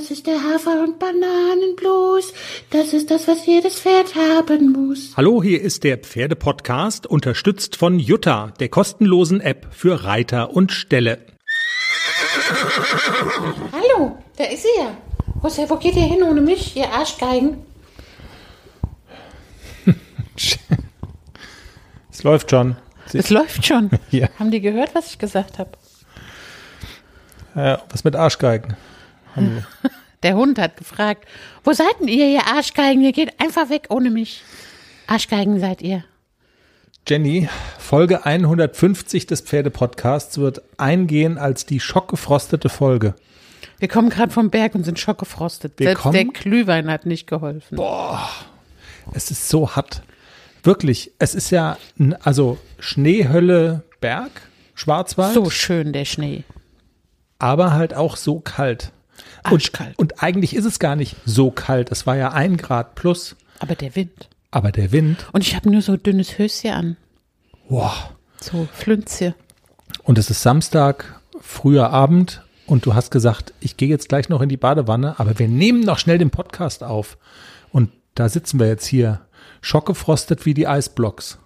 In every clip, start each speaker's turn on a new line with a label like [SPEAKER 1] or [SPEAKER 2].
[SPEAKER 1] Das ist der Hafer- und Bananenblues. Das ist das, was jedes Pferd haben muss.
[SPEAKER 2] Hallo, hier ist der Pferdepodcast, unterstützt von Jutta, der kostenlosen App für Reiter und Ställe.
[SPEAKER 1] Hallo, da ist sie ja. Er, wo geht ihr hin ohne mich, ihr Arschgeigen?
[SPEAKER 2] Es läuft schon.
[SPEAKER 3] Es läuft schon.
[SPEAKER 2] Ja.
[SPEAKER 3] Haben die gehört, was ich gesagt habe?
[SPEAKER 2] Äh, was mit Arschgeigen?
[SPEAKER 3] Der Hund hat gefragt, wo seid denn ihr, ihr Arschgeigen? Ihr geht einfach weg ohne mich. Arschgeigen seid ihr.
[SPEAKER 2] Jenny, Folge 150 des Pferdepodcasts wird eingehen als die schockgefrostete Folge.
[SPEAKER 3] Wir kommen gerade vom Berg und sind schockgefrostet.
[SPEAKER 2] Wir
[SPEAKER 3] Selbst
[SPEAKER 2] kommen-
[SPEAKER 3] der Glühwein hat nicht geholfen.
[SPEAKER 2] Es ist so hart. Wirklich, es ist ja, also Schneehölle Berg, Schwarzwald,
[SPEAKER 3] So schön, der Schnee.
[SPEAKER 2] aber halt auch so kalt. Und,
[SPEAKER 3] Arschkalt.
[SPEAKER 2] und eigentlich ist es gar nicht so kalt. Es war ja ein Grad plus,
[SPEAKER 3] Aber der Wind.
[SPEAKER 2] aber der Wind,
[SPEAKER 3] Und ich habe nur so dünnes Höschen an.
[SPEAKER 2] wow.
[SPEAKER 3] So Flünzchen.
[SPEAKER 2] Und es ist Samstag, früher Abend und du hast gesagt, ich gehe jetzt gleich noch in die Badewanne, aber wir nehmen noch schnell den Podcast auf. Und da sitzen wir jetzt hier, schockgefrostet wie die Eisblocks.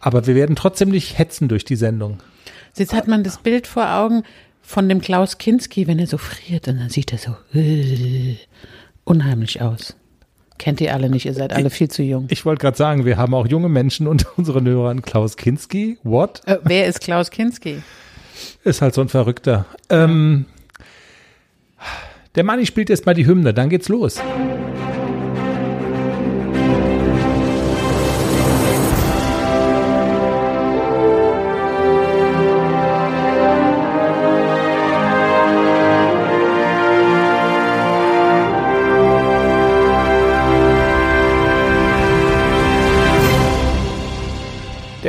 [SPEAKER 2] Aber wir werden trotzdem nicht hetzen durch die Sendung.
[SPEAKER 3] Jetzt hat man das Bild vor Augen von dem Klaus Kinski, wenn er so friert und dann sieht er so äh, unheimlich aus. Kennt ihr alle nicht, ihr seid alle viel zu jung.
[SPEAKER 2] Ich wollte gerade sagen, wir haben auch junge Menschen unter unseren Hörern. Klaus Kinski, what?
[SPEAKER 3] Äh, wer ist Klaus Kinski?
[SPEAKER 2] Ist halt so ein Verrückter. Ähm, der Manni spielt jetzt mal die Hymne, dann geht's los.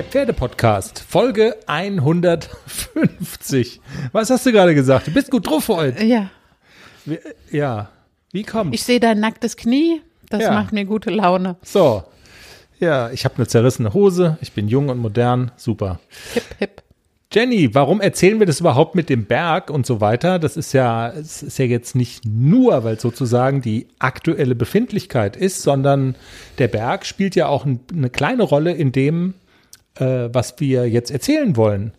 [SPEAKER 2] Pferdepodcast, Folge 150. Was hast du gerade gesagt? Du bist gut drauf heute.
[SPEAKER 3] Ja,
[SPEAKER 2] Wie- Ja. Wie kommt?
[SPEAKER 3] ich sehe dein nacktes Knie. Das
[SPEAKER 2] Ja.
[SPEAKER 3] macht mir gute Laune.
[SPEAKER 2] so. Ja, ich habe eine zerrissene Hose. Ich bin jung und modern. Super.
[SPEAKER 3] Hip, hip.
[SPEAKER 2] Jenny, warum erzählen wir das überhaupt mit dem Berg und so weiter? Das ist ja, es ist ja jetzt nicht nur, weil es sozusagen die aktuelle Befindlichkeit ist, sondern der Berg spielt ja auch ein, eine kleine Rolle in dem, äh, was wir jetzt erzählen wollen.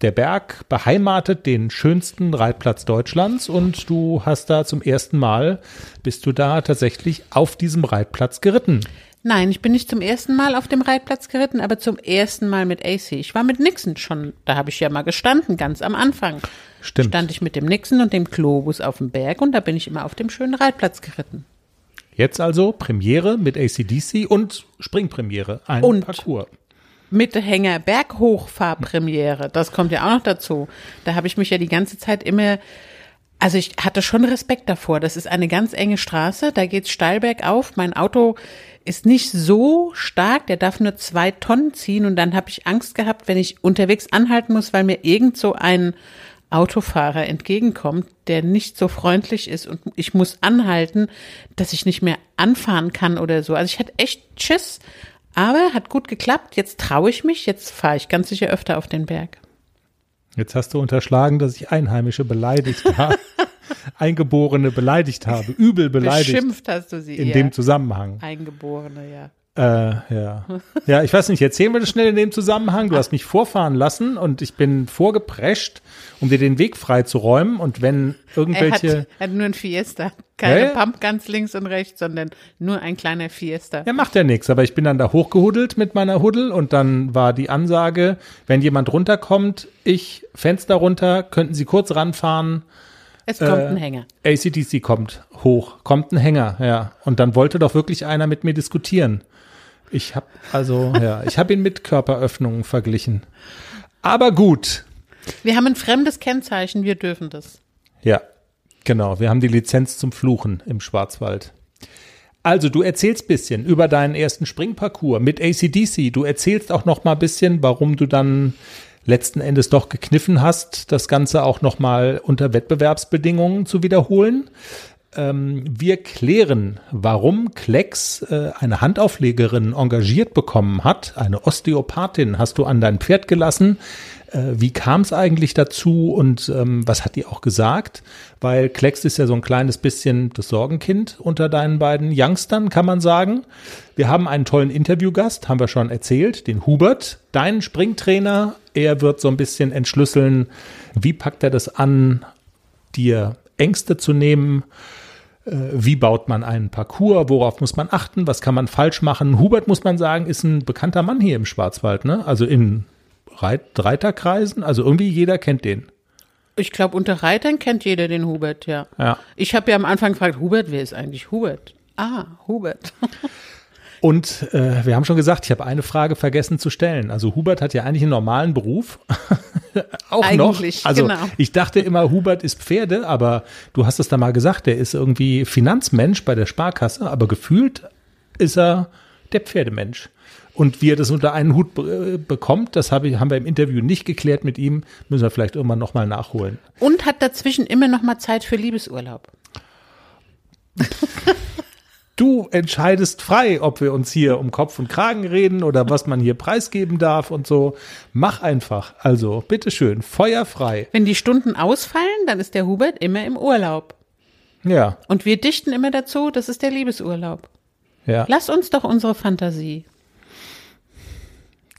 [SPEAKER 2] Der Berg beheimatet den schönsten Reitplatz Deutschlands und du hast da zum ersten Mal, bist du da tatsächlich auf diesem Reitplatz geritten.
[SPEAKER 3] Nein, ich bin nicht zum ersten Mal auf dem Reitplatz geritten, aber zum ersten Mal mit AC. Ich war mit Nixon schon, da habe ich ja mal gestanden, ganz am Anfang.
[SPEAKER 2] Stimmt.
[SPEAKER 3] Stand ich mit dem Nixon und dem Globus auf dem Berg und da bin ich immer auf dem schönen Reitplatz geritten.
[SPEAKER 2] Jetzt also Premiere mit ACDC und Springpremiere, ein
[SPEAKER 3] Und-
[SPEAKER 2] Parcours.
[SPEAKER 3] Mittelhänger Berghochfahrpremiere, das kommt ja auch noch dazu. Da habe ich mich ja die ganze Zeit immer, also ich hatte schon Respekt davor. Das ist eine ganz enge Straße, da geht's steil bergauf. Mein Auto ist nicht so stark, der darf nur zwei Tonnen ziehen und dann habe ich Angst gehabt, wenn ich unterwegs anhalten muss, weil mir irgend so ein Autofahrer entgegenkommt, der nicht so freundlich ist und ich muss anhalten, dass ich nicht mehr anfahren kann oder so. Also ich hatte echt Schiss, aber hat gut geklappt. Jetzt traue ich mich, jetzt fahre ich ganz sicher öfter auf den Berg.
[SPEAKER 2] Jetzt hast du unterschlagen, dass ich Einheimische beleidigt habe, Eingeborene beleidigt habe, übel beleidigt
[SPEAKER 3] Beschimpft hast du sie
[SPEAKER 2] in
[SPEAKER 3] eher.
[SPEAKER 2] dem Zusammenhang.
[SPEAKER 3] Eingeborene, ja.
[SPEAKER 2] Äh, ja. ja, ich weiß nicht, erzählen wir das schnell in dem Zusammenhang. Du hast mich vorfahren lassen und ich bin vorgeprescht, um dir den Weg frei zu räumen. Und wenn
[SPEAKER 3] hat,
[SPEAKER 2] irgendwelche,
[SPEAKER 3] er hat nur ein Fiesta. Keine
[SPEAKER 2] Ja.
[SPEAKER 3] Pump ganz links und rechts, sondern nur ein kleiner Fiesta.
[SPEAKER 2] ja, macht ja nichts, aber ich bin dann da hochgehuddelt mit meiner Huddel und dann war die Ansage, wenn jemand runterkommt, ich Fenster runter, könnten Sie kurz ranfahren.
[SPEAKER 3] Es kommt
[SPEAKER 2] Äh,
[SPEAKER 3] ein Hänger.
[SPEAKER 2] ACDC kommt hoch, kommt ein Hänger, ja. Und dann wollte doch wirklich einer mit mir diskutieren. Ich habe also, ja, ich habe ihn mit Körperöffnungen verglichen. Aber gut,
[SPEAKER 3] Wir haben ein fremdes Kennzeichen, wir dürfen das.
[SPEAKER 2] ja, genau. Wir haben die Lizenz zum Fluchen im Schwarzwald. Also, du erzählst bisschen über deinen ersten Springparcours mit ACDC. Du erzählst auch noch mal bisschen, warum du dann letzten Endes doch gekniffen hast, das Ganze auch noch mal unter Wettbewerbsbedingungen zu wiederholen. Ähm, wir klären, warum Klecks äh, eine Handauflegerin engagiert bekommen hat. Eine Osteopathin hast du an dein Pferd gelassen. Äh, wie kam es eigentlich dazu und ähm, was hat die auch gesagt? Weil Klecks ist ja so ein kleines bisschen das Sorgenkind unter deinen beiden Youngstern, kann man sagen. Wir haben einen tollen Interviewgast, haben wir schon erzählt, den Hubert, deinen Springtrainer. Er wird so ein bisschen entschlüsseln, wie packt er das an, dir Ängste zu nehmen. Äh, wie baut man einen Parcours? Worauf muss man achten? Was kann man falsch machen? Hubert, muss man sagen, ist ein bekannter Mann hier im Schwarzwald, ne? Also in Reit Reiterkreisen. Also irgendwie jeder kennt den.
[SPEAKER 3] Ich glaube, unter Reitern kennt jeder den Hubert, ja.
[SPEAKER 2] Ja.
[SPEAKER 3] Ich habe ja am Anfang gefragt, Hubert, wer ist eigentlich Hubert? Ah, Hubert.
[SPEAKER 2] Und äh, wir haben schon gesagt, ich habe eine Frage vergessen zu stellen. Also Hubert hat ja eigentlich einen normalen Beruf. Auch
[SPEAKER 3] Eigentlich,
[SPEAKER 2] noch. Also
[SPEAKER 3] genau.
[SPEAKER 2] ich dachte immer, Hubert ist Pferde, aber du hast es da mal gesagt, der ist irgendwie Finanzmensch bei der Sparkasse, aber gefühlt ist er der Pferdemensch. Und wie er das unter einen Hut be bekommt, das hab ich, haben wir im Interview nicht geklärt mit ihm, müssen wir vielleicht irgendwann nochmal nachholen.
[SPEAKER 3] Und hat dazwischen immer noch mal Zeit für Liebesurlaub.
[SPEAKER 2] Du entscheidest frei, ob wir uns hier um Kopf und Kragen reden oder was man hier preisgeben darf und so. Mach einfach. Also, bitteschön, feuerfrei.
[SPEAKER 3] Wenn die Stunden ausfallen, dann ist der Hubert immer im Urlaub.
[SPEAKER 2] Ja,
[SPEAKER 3] Und wir dichten immer dazu, das ist der Liebesurlaub.
[SPEAKER 2] ja.
[SPEAKER 3] Lass uns doch unsere Fantasie.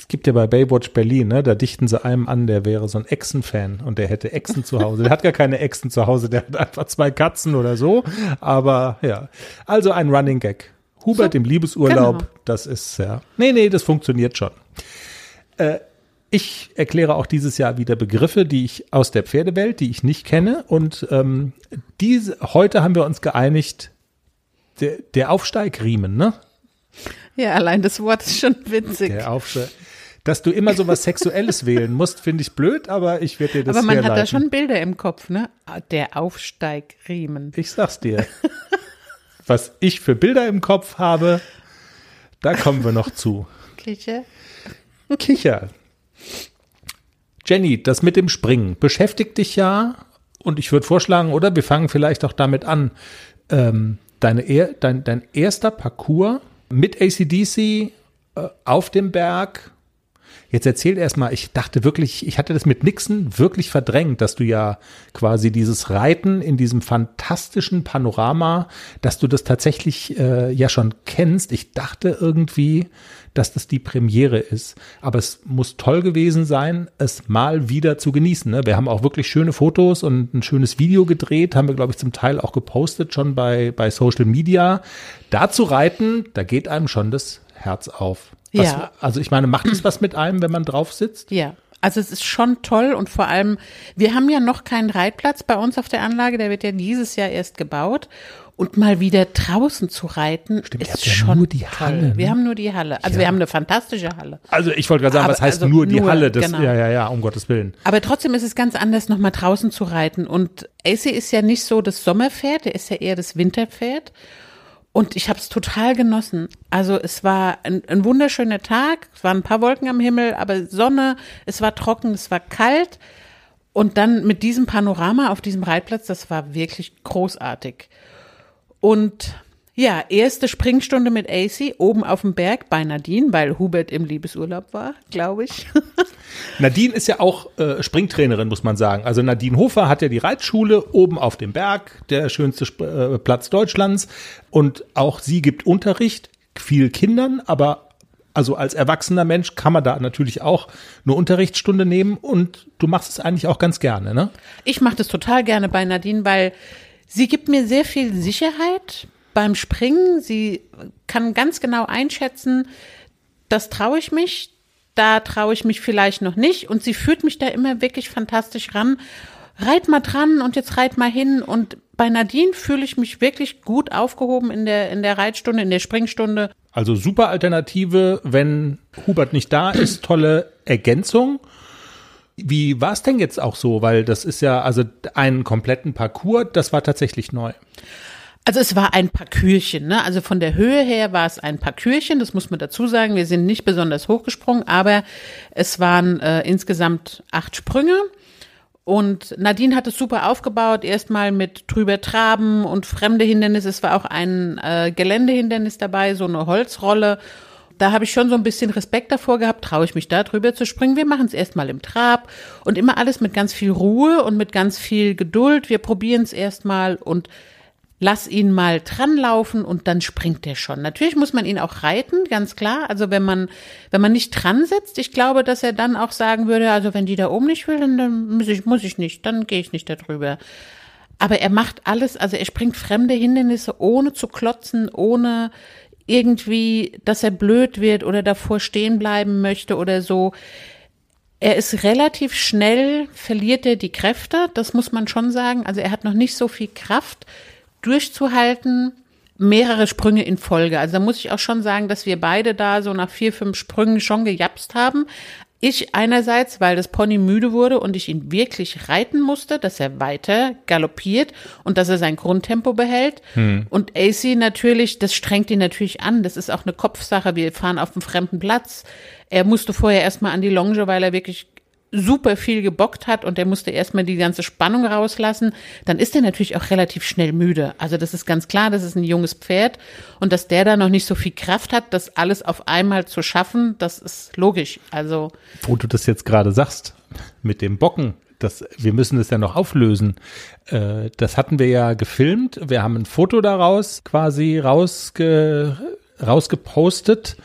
[SPEAKER 2] Gibt ja bei Baywatch Berlin, ne, da dichten sie einem an, der wäre so ein Echsen-Fan und der hätte Echsen zu Hause. Der hat gar keine Echsen zu Hause, der hat einfach zwei Katzen oder so. Aber ja, also ein Running Gag. Hubert
[SPEAKER 3] So,
[SPEAKER 2] im Liebesurlaub,
[SPEAKER 3] genau.
[SPEAKER 2] das ist ja. Nee, nee, das funktioniert schon. Äh, ich erkläre auch dieses Jahr wieder Begriffe, die ich aus der Pferdewelt, die ich nicht kenne. Und ähm, diese, heute haben wir uns geeinigt, der, der Aufsteigriemen, ne?
[SPEAKER 3] Ja, allein das Wort ist schon witzig.
[SPEAKER 2] Der Aufsteig. Dass du immer so was Sexuelles wählen musst, finde ich blöd, aber ich werde dir das
[SPEAKER 3] Aber man hat
[SPEAKER 2] herleiten.
[SPEAKER 3] da schon Bilder im Kopf, ne? Der Aufsteigriemen.
[SPEAKER 2] Ich sag's dir. was ich für Bilder im Kopf habe, da kommen wir noch zu.
[SPEAKER 3] Kicher.
[SPEAKER 2] Kicher. Jenny, das mit dem Springen beschäftigt dich ja und ich würde vorschlagen, oder wir fangen vielleicht auch damit an. Ähm, deine, dein, dein erster Parcours mit ACDC äh, auf dem Berg. Jetzt erzähl erst mal, ich dachte wirklich, ich hatte das mit Nixon wirklich verdrängt, dass du ja quasi dieses Reiten in diesem fantastischen Panorama, dass du das tatsächlich äh, ja schon kennst. Ich dachte irgendwie, dass das die Premiere ist. Aber es muss toll gewesen sein, es mal wieder zu genießen. Ne? Wir haben auch wirklich schöne Fotos und ein schönes Video gedreht, haben wir, glaube ich, zum Teil auch gepostet, schon bei, bei Social Media. Da zu reiten, da geht einem schon das Herz auf. Was,
[SPEAKER 3] Ja.
[SPEAKER 2] Also ich meine, macht es was mit einem, wenn man drauf sitzt?
[SPEAKER 3] Ja, also es ist schon toll und vor allem, wir haben ja noch keinen Reitplatz bei uns auf der Anlage, der wird ja dieses Jahr erst gebaut. Und mal wieder draußen zu reiten,
[SPEAKER 2] ihr
[SPEAKER 3] ist
[SPEAKER 2] ja
[SPEAKER 3] schon
[SPEAKER 2] nur die
[SPEAKER 3] toll.
[SPEAKER 2] Halle, ne?
[SPEAKER 3] Wir haben nur die Halle. Also wir haben eine fantastische Halle.
[SPEAKER 2] Also ich wollte gerade sagen,
[SPEAKER 3] Aber
[SPEAKER 2] was heißt
[SPEAKER 3] also
[SPEAKER 2] nur die
[SPEAKER 3] nur,
[SPEAKER 2] Halle? Das,
[SPEAKER 3] genau.
[SPEAKER 2] Ja, ja, ja, um Gottes Willen.
[SPEAKER 3] Aber trotzdem ist es ganz anders, nochmal draußen zu reiten. Und AC ist ja nicht so das Sommerpferd, der ist ja eher das Winterpferd. Und ich habe es total genossen. Also es war ein, ein wunderschöner Tag, es waren ein paar Wolken am Himmel, aber Sonne, es war trocken, es war kalt. Und dann mit diesem Panorama auf diesem Reitplatz, das war wirklich großartig. Und ja, erste Springstunde mit AC oben auf dem Berg bei Nadine, weil Hubert im Liebesurlaub war, glaube ich.
[SPEAKER 2] Nadine ist ja auch äh, Springtrainerin, muss man sagen. Also Nadine Hofer hat ja die Reitschule oben auf dem Berg, der schönste Sp äh, Platz Deutschlands. Und auch sie gibt Unterricht, viel Kindern, aber also als erwachsener Mensch kann man da natürlich auch eine Unterrichtsstunde nehmen und du machst es eigentlich auch ganz gerne, ne?
[SPEAKER 3] Ich mache das total gerne bei Nadine, weil sie gibt mir sehr viel Sicherheit beim Springen. Sie kann ganz genau einschätzen, das traue ich mich, da traue ich mich vielleicht noch nicht. Und sie führt mich da immer wirklich fantastisch ran. Reit mal dran und jetzt reit mal hin. Und bei Nadine fühle ich mich wirklich gut aufgehoben in der, in der Reitstunde, in der Springstunde.
[SPEAKER 2] Also super Alternative, wenn Hubert nicht da ist, tolle Ergänzung. Wie war es denn jetzt auch so? Weil das ist ja also einen kompletten Parcours, das war tatsächlich neu.
[SPEAKER 3] Also es war ein Parkürchen, ne? Also von der Höhe her war es ein Parkürchen, das muss man dazu sagen. Wir sind nicht besonders hochgesprungen, aber es waren äh, insgesamt acht Sprünge Und Nadine hat es super aufgebaut, erstmal mit drüber traben und fremde Hindernisse. Es war auch ein äh, Geländehindernis dabei, so eine Holzrolle. Da habe ich schon so ein bisschen Respekt davor gehabt, traue ich mich da drüber zu springen. Wir machen es erstmal im Trab und immer alles mit ganz viel Ruhe und mit ganz viel Geduld. Wir probieren es erstmal und lass ihn mal dran laufen und dann springt er schon. Natürlich muss man ihn auch reiten, ganz klar. Also wenn man, wenn man nicht dran sitzt, ich glaube, dass er dann auch sagen würde, also wenn die da oben nicht will, dann muss ich, muss ich nicht, dann gehe ich nicht darüber. Aber er macht alles, also er springt fremde Hindernisse, ohne zu klotzen, ohne irgendwie, dass er blöd wird oder davor stehen bleiben möchte oder so. Er ist relativ schnell, verliert er die Kräfte, das muss man schon sagen. Also er hat noch nicht so viel Kraft durchzuhalten, mehrere Sprünge in Folge. Also da muss ich auch schon sagen, dass wir beide da so nach vier, fünf Sprüngen schon gejapst haben. Ich einerseits, weil das Pony müde wurde und ich ihn wirklich reiten musste, dass er weiter galoppiert und dass er sein Grundtempo behält. Hm. Und AC natürlich, das strengt ihn natürlich an. Das ist auch eine Kopfsache. Wir fahren auf einem fremden Platz. Er musste vorher erstmal an die Longe, weil er wirklich super viel gebockt hat und der musste erstmal die ganze Spannung rauslassen, dann ist er natürlich auch relativ schnell müde. Also das ist ganz klar, das ist ein junges Pferd und dass der da noch nicht so viel Kraft hat, das alles auf einmal zu schaffen, das ist logisch. Also
[SPEAKER 2] wo du das jetzt gerade sagst mit dem Bocken, das, wir müssen das ja noch auflösen. Äh, das hatten wir ja gefilmt. Wir haben ein Foto daraus quasi rausge, rausgepostet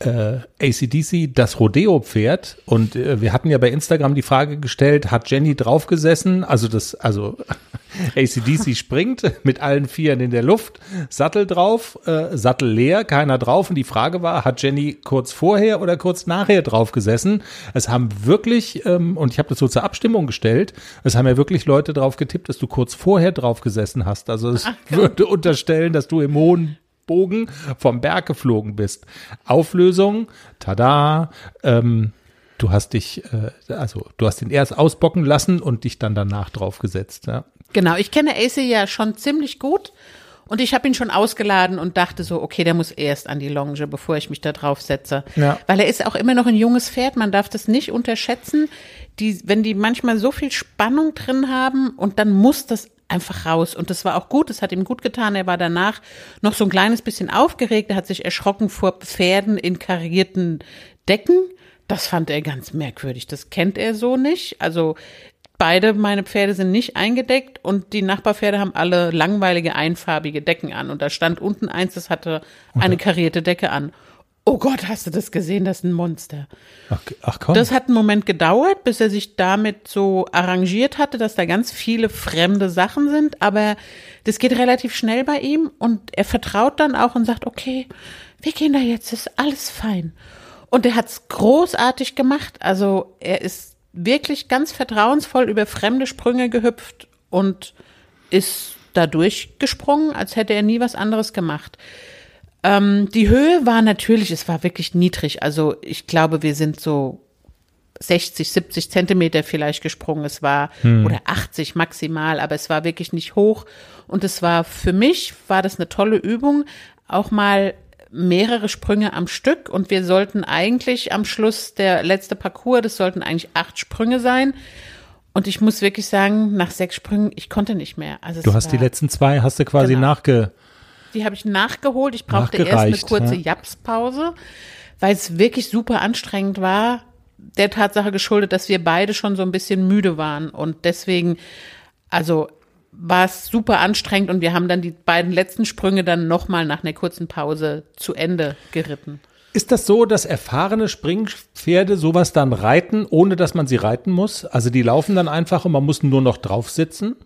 [SPEAKER 2] äh, ACDC das Rodeo-Pferd und äh, wir hatten ja bei Instagram die Frage gestellt, hat Jenny draufgesessen? Also das, also ACDC springt mit allen Vieren in der Luft, Sattel drauf, äh, Sattel leer, keiner drauf und die Frage war, hat Jenny kurz vorher oder kurz nachher draufgesessen? Es haben wirklich, ähm, und ich habe das so zur Abstimmung gestellt, es haben ja wirklich Leute drauf getippt, dass du kurz vorher draufgesessen hast. Also es Ach, würde unterstellen, dass du im hohen Bogen vom Berg geflogen bist. Auflösung, tada, ähm, du hast dich, äh, also du hast ihn erst ausbocken lassen und dich dann danach draufgesetzt. Ja.
[SPEAKER 3] Genau, ich kenne Ace ja schon ziemlich gut und ich habe ihn schon ausgeladen und dachte so, okay, der muss erst an die Longe, bevor ich mich da drauf setze. Ja. Weil er ist auch immer noch ein junges Pferd, man darf das nicht unterschätzen. Die, wenn die manchmal so viel Spannung drin haben und dann muss das einfach raus. Und das war auch gut, das hat ihm gut getan. Er war danach noch so ein kleines bisschen aufgeregt, er hat sich erschrocken vor Pferden in karierten Decken. Das fand er ganz merkwürdig. Das kennt er so nicht. Also beide meine Pferde sind nicht eingedeckt und die Nachbarpferde haben alle langweilige einfarbige Decken an. Und da stand unten eins, das hatte eine karierte Decke an. Oh Gott, hast du das gesehen? Das ist ein Monster. Ach, ach komm. Das hat einen Moment gedauert, bis er sich damit so arrangiert hatte, dass da ganz viele fremde Sachen sind. Aber das geht relativ schnell bei ihm und er vertraut dann auch und sagt, okay, wir gehen da jetzt, ist alles fein. Und er hat's großartig gemacht. Also er ist wirklich ganz vertrauensvoll über fremde Sprünge gehüpft und ist da durchgesprungen, als hätte er nie was anderes gemacht. Ähm, die Höhe war natürlich, es war wirklich niedrig. Also ich glaube, wir sind so 60, 70 Zentimeter vielleicht gesprungen. Es war, hm. oder 80 maximal, aber es war wirklich nicht hoch. Und es war, für mich war das eine tolle Übung, auch mal mehrere Sprünge am Stück. Und wir sollten eigentlich am Schluss, der letzte Parcours, das sollten eigentlich acht Sprünge sein. Und ich muss wirklich sagen, nach sechs Sprüngen, ich konnte nicht mehr.
[SPEAKER 2] Also du hast die letzten zwei, hast du quasi genau. nachge
[SPEAKER 3] die habe ich nachgeholt. Ich brauchte erst eine kurze ja. Japspause, weil es wirklich super anstrengend war. Der Tatsache geschuldet, dass wir beide schon so ein bisschen müde waren. Und deswegen, also war es super anstrengend und wir haben dann die beiden letzten Sprünge dann nochmal nach einer kurzen Pause zu Ende geritten.
[SPEAKER 2] Ist das so, dass erfahrene Springpferde sowas dann reiten, ohne dass man sie reiten muss? Also die laufen dann einfach und man muss nur noch drauf sitzen?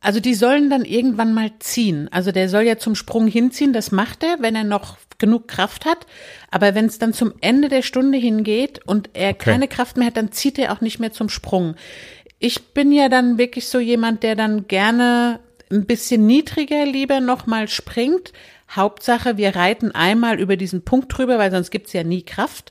[SPEAKER 3] Also die sollen dann irgendwann mal ziehen. Also der soll ja zum Sprung hinziehen, das macht er, wenn er noch genug Kraft hat. Aber wenn es dann zum Ende der Stunde hingeht und er okay. keine Kraft mehr hat, dann zieht er auch nicht mehr zum Sprung. Ich bin ja dann wirklich so jemand, der dann gerne ein bisschen niedriger lieber nochmal springt. Hauptsache, wir reiten einmal über diesen Punkt drüber, weil sonst gibt's ja nie Kraft.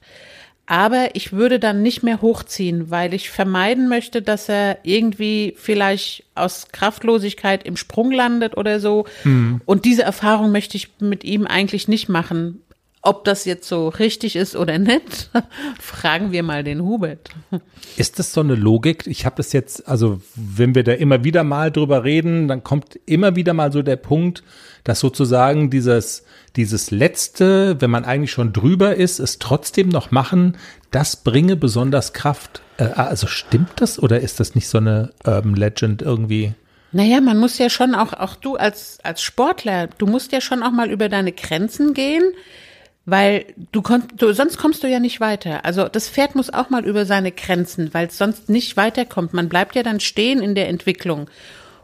[SPEAKER 3] Aber ich würde dann nicht mehr hochziehen, weil ich vermeiden möchte, dass er irgendwie vielleicht aus Kraftlosigkeit im Sprung landet oder so. Mhm. Und diese Erfahrung möchte ich mit ihm eigentlich nicht machen. Ob das jetzt so richtig ist oder nicht, fragen wir mal den Hubert.
[SPEAKER 2] Ist das so eine Logik? Ich habe das jetzt, also wenn wir da immer wieder mal drüber reden, dann kommt immer wieder mal so der Punkt, dass sozusagen dieses, dieses letzte, wenn man eigentlich schon drüber ist, es trotzdem noch machen, das bringe besonders Kraft. Äh, also stimmt das oder ist das nicht so eine Urban Legend irgendwie?
[SPEAKER 3] Naja, man muss ja schon auch, auch du als, als Sportler, du musst ja schon auch mal über deine Grenzen gehen, weil du, du sonst kommst du ja nicht weiter. Also das Pferd muss auch mal über seine Grenzen, weil es sonst nicht weiterkommt. Man bleibt ja dann stehen in der Entwicklung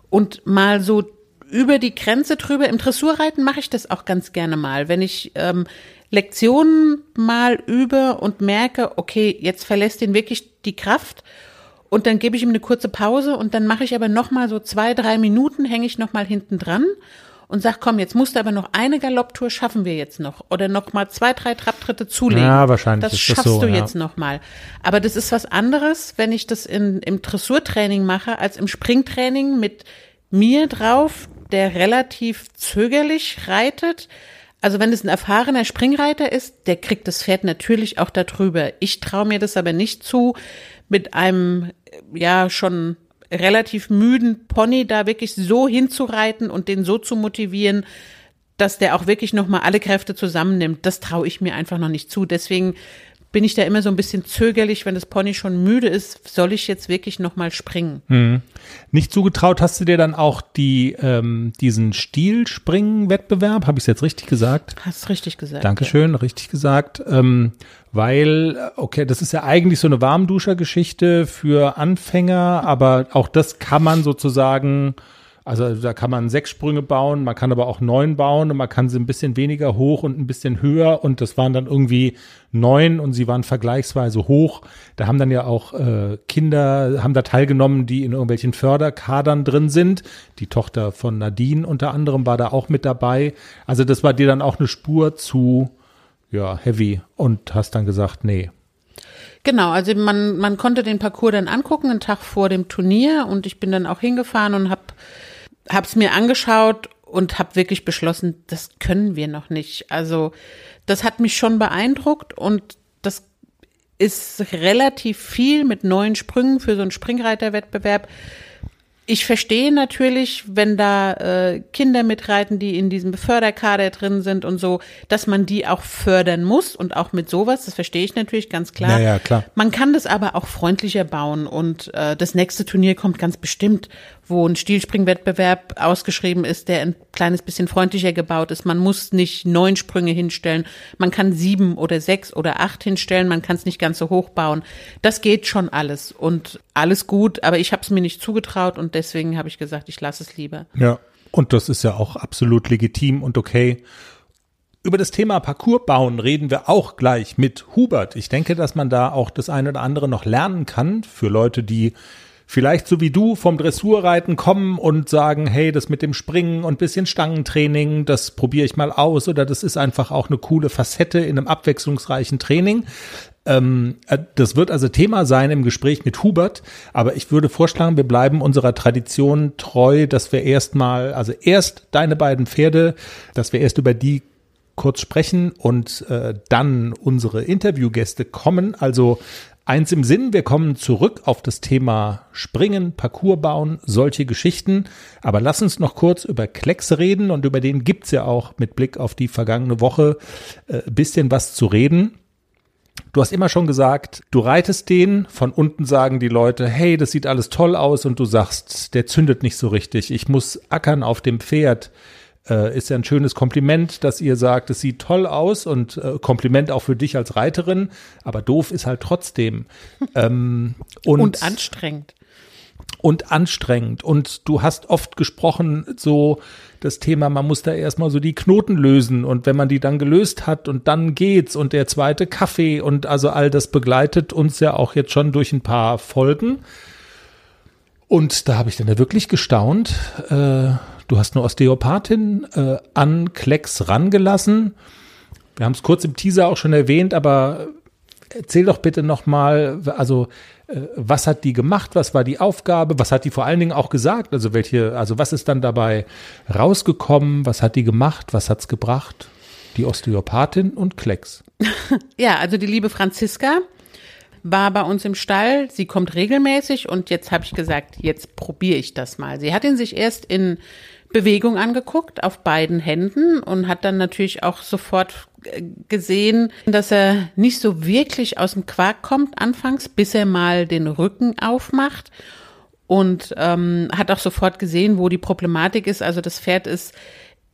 [SPEAKER 3] und mal so über die Grenze drüber. Im Dressurreiten mache ich das auch ganz gerne mal, wenn ich ähm, Lektionen mal übe und merke, okay, jetzt verlässt ihn wirklich die Kraft und dann gebe ich ihm eine kurze Pause und dann mache ich aber noch mal so zwei, drei Minuten, hänge ich noch mal hinten dran und sag, komm, jetzt musst du aber noch eine Galopptour schaffen wir jetzt noch oder noch mal zwei, drei Trabtritte zulegen.
[SPEAKER 2] Ja, wahrscheinlich
[SPEAKER 3] das schaffst
[SPEAKER 2] das so,
[SPEAKER 3] du
[SPEAKER 2] ja.
[SPEAKER 3] jetzt noch mal. Aber das ist was anderes, wenn ich das in, im Dressurtraining mache, als im Springtraining mit mir drauf, der relativ zögerlich reitet. Also wenn es ein erfahrener Springreiter ist, der kriegt das Pferd natürlich auch darüber. Ich traue mir das aber nicht zu, mit einem ja schon relativ müden Pony da wirklich so hinzureiten und den so zu motivieren, dass der auch wirklich noch mal alle Kräfte zusammennimmt. Das traue ich mir einfach noch nicht zu. Deswegen bin ich da immer so ein bisschen zögerlich, wenn das Pony schon müde ist, soll ich jetzt wirklich noch mal springen?
[SPEAKER 2] Nicht zugetraut hast du dir dann auch die, ähm, diesen Stilspringen-Wettbewerb, habe ich es jetzt richtig gesagt?
[SPEAKER 3] Hast richtig gesagt.
[SPEAKER 2] Dankeschön, richtig gesagt. Ähm, weil, okay, das ist ja eigentlich so eine Warmduscher-Geschichte für Anfänger, aber auch das kann man sozusagen, also da kann man sechs Sprünge bauen, man kann aber auch neun bauen und man kann sie ein bisschen weniger hoch und ein bisschen höher und das waren dann irgendwie neun und sie waren vergleichsweise hoch. Da haben dann ja auch äh, Kinder, haben da teilgenommen, die in irgendwelchen Förderkadern drin sind. Die Tochter von Nadine unter anderem war da auch mit dabei. Also das war dir dann auch eine Spur zu, ja, heavy und hast dann gesagt, nee.
[SPEAKER 3] Genau, also man, man konnte den Parcours dann angucken, einen Tag vor dem Turnier und ich bin dann auch hingefahren und hab hab's mir angeschaut und hab wirklich beschlossen, das können wir noch nicht. Also das hat mich schon beeindruckt und das ist relativ viel mit neuen Sprüngen für so einen Springreiterwettbewerb. Ich verstehe natürlich, wenn da äh, Kinder mitreiten, die in diesem Förderkader drin sind und so, dass man die auch fördern muss und auch mit sowas, das verstehe ich natürlich ganz klar.
[SPEAKER 2] Ja, ja, klar.
[SPEAKER 3] Man kann das aber auch freundlicher bauen und äh, das nächste Turnier kommt ganz bestimmt, wo ein Stilspringwettbewerb ausgeschrieben ist, der ein kleines bisschen freundlicher gebaut ist. Man muss nicht neun Sprünge hinstellen, man kann sieben oder sechs oder acht hinstellen, man kann es nicht ganz so hoch bauen. Das geht schon alles und alles gut, aber ich habe es mir nicht zugetraut und deswegen habe ich gesagt, ich lasse es lieber.
[SPEAKER 2] Ja. Und das ist ja auch absolut legitim und okay. Über das Thema Parcours bauen reden wir auch gleich mit Hubert. Ich denke, dass man da auch das eine oder andere noch lernen kann für Leute, die vielleicht so wie du vom Dressurreiten kommen und sagen, hey, das mit dem Springen und bisschen Stangentraining, das probiere ich mal aus oder das ist einfach auch eine coole Facette in einem abwechslungsreichen Training. Ähm, äh, das wird also Thema sein im Gespräch mit Hubert, aber ich würde vorschlagen, wir bleiben unserer Tradition treu, dass wir erstmal, also erst deine beiden Pferde, dass wir erst über die kurz sprechen und äh, dann unsere Interviewgäste kommen. Also eins im Sinn, wir kommen zurück auf das Thema Springen, Parcours bauen, solche Geschichten. Aber lass uns noch kurz über Klecks reden und über den gibt's ja auch mit Blick auf die vergangene Woche äh, bisschen was zu reden. Du hast immer schon gesagt, du reitest den, von unten sagen die Leute, hey, das sieht alles toll aus und du sagst, der zündet nicht so richtig, ich muss ackern auf dem Pferd. Äh, ist ja ein schönes Kompliment, dass ihr sagt, es sieht toll aus und äh, Kompliment auch für dich als Reiterin, aber doof ist halt trotzdem. ähm, und,
[SPEAKER 3] Und anstrengend.
[SPEAKER 2] und anstrengend. Und du hast oft gesprochen, so das Thema, man muss da erstmal so die Knoten lösen und wenn man die dann gelöst hat und dann geht's und der zweite Kaffee und also all das begleitet uns ja auch jetzt schon durch ein paar Folgen. Und da habe ich dann ja wirklich gestaunt. Äh, du hast eine Osteopathin äh, an Klecks rangelassen. Wir haben es kurz im Teaser auch schon erwähnt, aber erzähl doch bitte nochmal, also äh, was hat die gemacht, was war die Aufgabe, was hat die vor allen Dingen auch gesagt, also welche, also was ist dann dabei rausgekommen, was hat die gemacht, was hat's gebracht? Die Osteopathin und Klecks.
[SPEAKER 3] Ja, also die liebe Franziska war bei uns im Stall. Sie kommt regelmäßig und jetzt habe ich gesagt, jetzt probiere ich das mal. Sie hat ihn sich erst in Bewegung angeguckt auf beiden Händen und hat dann natürlich auch sofort äh, gesehen, dass er nicht so wirklich aus dem Quark kommt anfangs, bis er mal den Rücken aufmacht und ähm, hat auch sofort gesehen, wo die Problematik ist. Also das Pferd ist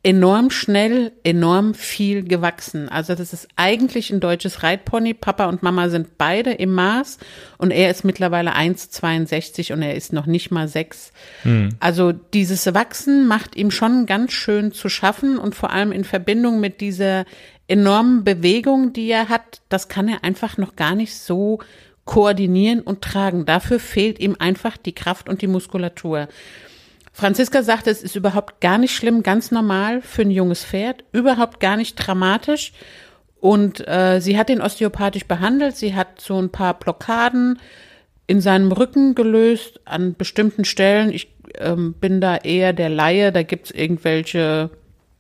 [SPEAKER 3] enorm schnell, enorm viel gewachsen. Also das ist eigentlich ein deutsches Reitpony. Papa und Mama sind beide im Maß und er ist mittlerweile 1,62 und er ist noch nicht mal sechs. Hm. Also dieses Wachsen macht ihm schon ganz schön zu schaffen und vor allem in Verbindung mit dieser enormen Bewegung, die er hat, das kann er einfach noch gar nicht so koordinieren und tragen. Dafür fehlt ihm einfach die Kraft und die Muskulatur. Franziska sagte, es ist überhaupt gar nicht schlimm, ganz normal für ein junges Pferd, überhaupt gar nicht dramatisch. Und äh, sie hat ihn osteopathisch behandelt. Sie hat so ein paar Blockaden in seinem Rücken gelöst an bestimmten Stellen. Ich ähm, bin da eher der Laie. Da gibt's irgendwelche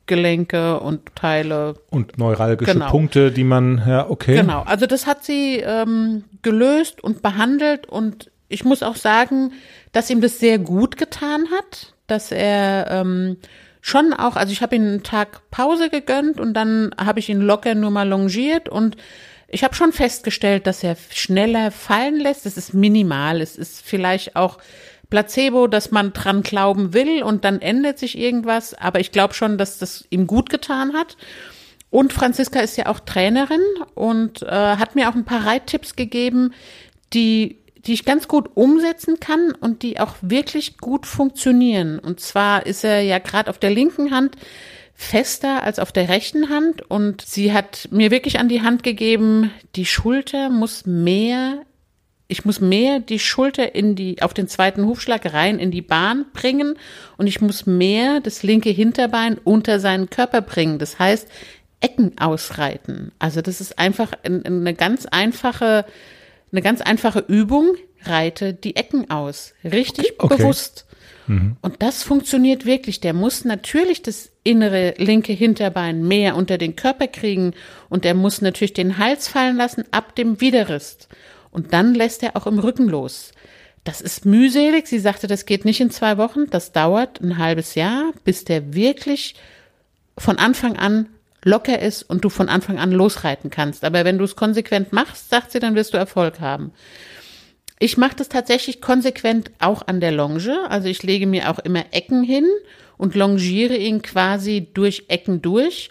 [SPEAKER 3] Gelenke und Teile.
[SPEAKER 2] Und neuralgische
[SPEAKER 3] Genau.
[SPEAKER 2] Punkte, die man, ja, okay.
[SPEAKER 3] Genau, also das hat sie ähm, gelöst und behandelt und ich muss auch sagen, dass ihm das sehr gut getan hat, dass er ähm, schon auch, also ich habe ihm einen Tag Pause gegönnt und dann habe ich ihn locker nur mal longiert und ich habe schon festgestellt, dass er schneller fallen lässt. Es ist minimal, es ist vielleicht auch Placebo, dass man dran glauben will und dann ändert sich irgendwas, aber ich glaube schon, dass das ihm gut getan hat. Und Franziska ist ja auch Trainerin und äh, hat mir auch ein paar Reittipps gegeben, die, die ich ganz gut umsetzen kann und die auch wirklich gut funktionieren. Und zwar ist er ja gerade auf der linken Hand fester als auf der rechten Hand und sie hat mir wirklich an die Hand gegeben, die Schulter muss mehr ich muss mehr die Schulter in die, auf den zweiten Hufschlag rein in die Bahn bringen und ich muss mehr das linke Hinterbein unter seinen Körper bringen. Das heißt, Ecken ausreiten. Also das ist einfach ein- eine ganz einfache, eine ganz einfache Übung. Reite die Ecken aus. Richtig
[SPEAKER 2] Okay.
[SPEAKER 3] bewusst. Und das funktioniert wirklich. Der muss natürlich das innere linke Hinterbein mehr unter den Körper kriegen und er muss natürlich den Hals fallen lassen ab dem Widerrist. Und dann lässt er auch im Rücken los. Das ist mühselig. Sie sagte, das geht nicht in zwei Wochen. Das dauert ein halbes Jahr, bis der wirklich von Anfang an locker ist und du von Anfang an losreiten kannst. Aber wenn du es konsequent machst, sagt sie, dann wirst du Erfolg haben. Ich mache das tatsächlich konsequent auch an der Longe. Also ich lege mir auch immer Ecken hin und longiere ihn quasi durch Ecken durch.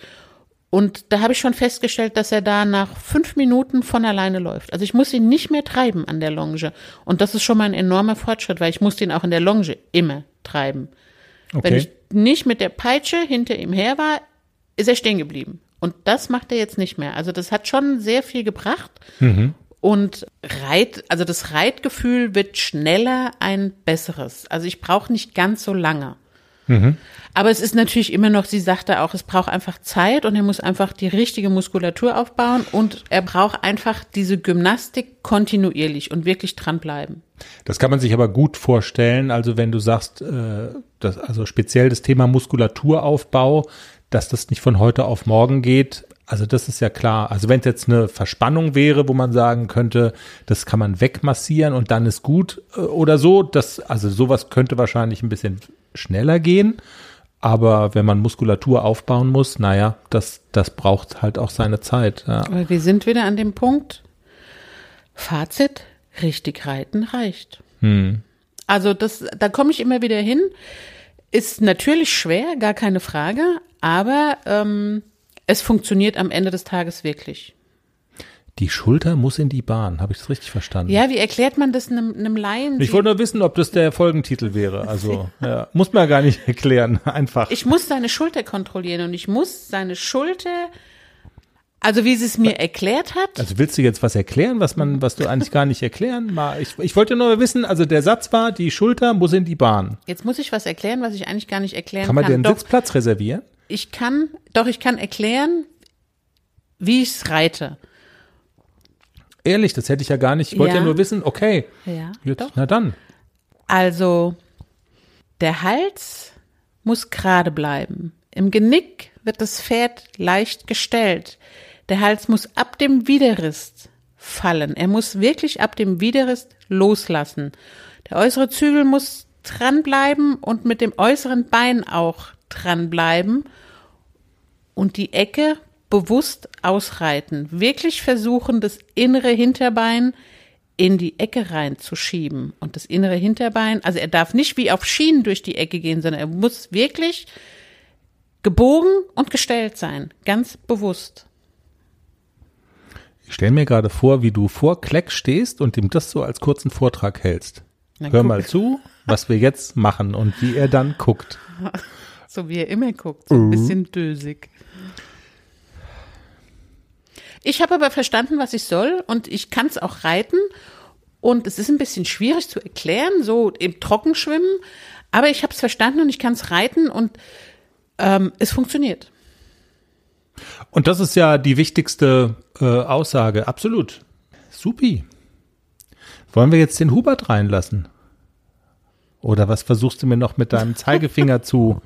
[SPEAKER 3] Und da habe ich schon festgestellt, dass er da nach fünf Minuten von alleine läuft. Also ich muss ihn nicht mehr treiben an der Longe. Und das ist schon mal ein enormer Fortschritt, weil ich musste ihn auch in der Longe immer treiben. Wenn
[SPEAKER 2] Okay.
[SPEAKER 3] ich nicht mit der Peitsche hinter ihm her war, ist er stehen geblieben. Und das macht er jetzt nicht mehr. Also das hat schon sehr viel gebracht. Und Reit, also das Reitgefühl wird schneller ein besseres. Also ich brauche nicht ganz so lange. Aber es ist natürlich immer noch, sie sagte auch, es braucht einfach Zeit und er muss einfach die richtige Muskulatur aufbauen und er braucht einfach diese Gymnastik kontinuierlich und wirklich dranbleiben.
[SPEAKER 2] Das kann man sich aber gut vorstellen. Also wenn du sagst, äh, das, also speziell das Thema Muskulaturaufbau, dass das nicht von heute auf morgen geht. Also das ist ja klar. Also wenn es jetzt eine Verspannung wäre, wo man sagen könnte, das kann man wegmassieren und dann ist gut äh, oder so, das, also sowas könnte wahrscheinlich ein bisschen schneller gehen. Aber wenn man Muskulatur aufbauen muss, naja, das, das braucht halt auch seine Zeit. Ja.
[SPEAKER 3] Aber wir sind wieder an dem Punkt. Fazit, richtig reiten reicht. Also das, da komme ich immer wieder hin. Ist natürlich schwer, gar keine Frage, aber ähm, es funktioniert am Ende des Tages wirklich.
[SPEAKER 2] Die Schulter muss in die Bahn. Habe ich das richtig verstanden?
[SPEAKER 3] Ja, wie erklärt man das einem, einem Laien?
[SPEAKER 2] Ich wollte nur wissen, ob das der Folgentitel wäre. Also, ja, muss man gar nicht erklären. Einfach.
[SPEAKER 3] ich muss seine Schulter kontrollieren und ich muss seine Schulter, also wie sie es mir erklärt hat,
[SPEAKER 2] also willst du jetzt was erklären, was man, was du eigentlich gar nicht erklären? Mal, ich, ich wollte nur wissen, also der Satz war, die Schulter muss in die Bahn.
[SPEAKER 3] jetzt muss ich was erklären, was ich eigentlich gar nicht erklären
[SPEAKER 2] Kann man dir einen
[SPEAKER 3] Doch,
[SPEAKER 2] Sitzplatz reservieren?
[SPEAKER 3] Ich kann, doch ich kann erklären, wie ich es reite.
[SPEAKER 2] Ehrlich, das hätte ich ja gar nicht. Ich wollte ja,
[SPEAKER 3] Ja.
[SPEAKER 2] nur wissen, okay.
[SPEAKER 3] Ja,
[SPEAKER 2] Jetzt,
[SPEAKER 3] doch.
[SPEAKER 2] na dann.
[SPEAKER 3] Also, der Hals muss gerade bleiben. Im Genick wird das Pferd leicht gestellt. Der Hals muss ab dem Widerrist fallen. Er muss wirklich ab dem Widerrist loslassen. Der äußere Zügel muss dranbleiben und mit dem äußeren Bein auch dranbleiben und die Ecke bewusst ausreiten. Wirklich versuchen, das innere Hinterbein in die Ecke reinzuschieben. Und das innere Hinterbein, also er darf nicht wie auf Schienen durch die Ecke gehen, sondern er muss wirklich gebogen und gestellt sein. Ganz bewusst.
[SPEAKER 2] Ich stelle mir gerade vor, wie du vor Kleck stehst und ihm das so als kurzen Vortrag hältst.
[SPEAKER 3] Na,
[SPEAKER 2] Hör
[SPEAKER 3] guck.
[SPEAKER 2] mal zu, was wir jetzt machen und wie er dann guckt.
[SPEAKER 3] So wie er immer guckt, so ein bisschen dösig. Ich habe aber verstanden, was ich soll und ich kann es auch reiten. Und es ist ein bisschen schwierig zu erklären, so im Trockenschwimmen. Aber ich habe es verstanden und ich kann es reiten und ähm, es funktioniert.
[SPEAKER 2] Und das ist ja die wichtigste äh, Aussage. Absolut. Supi. Wollen wir jetzt den Hubert reinlassen? Oder was versuchst du mir noch mit deinem Zeigefinger zu,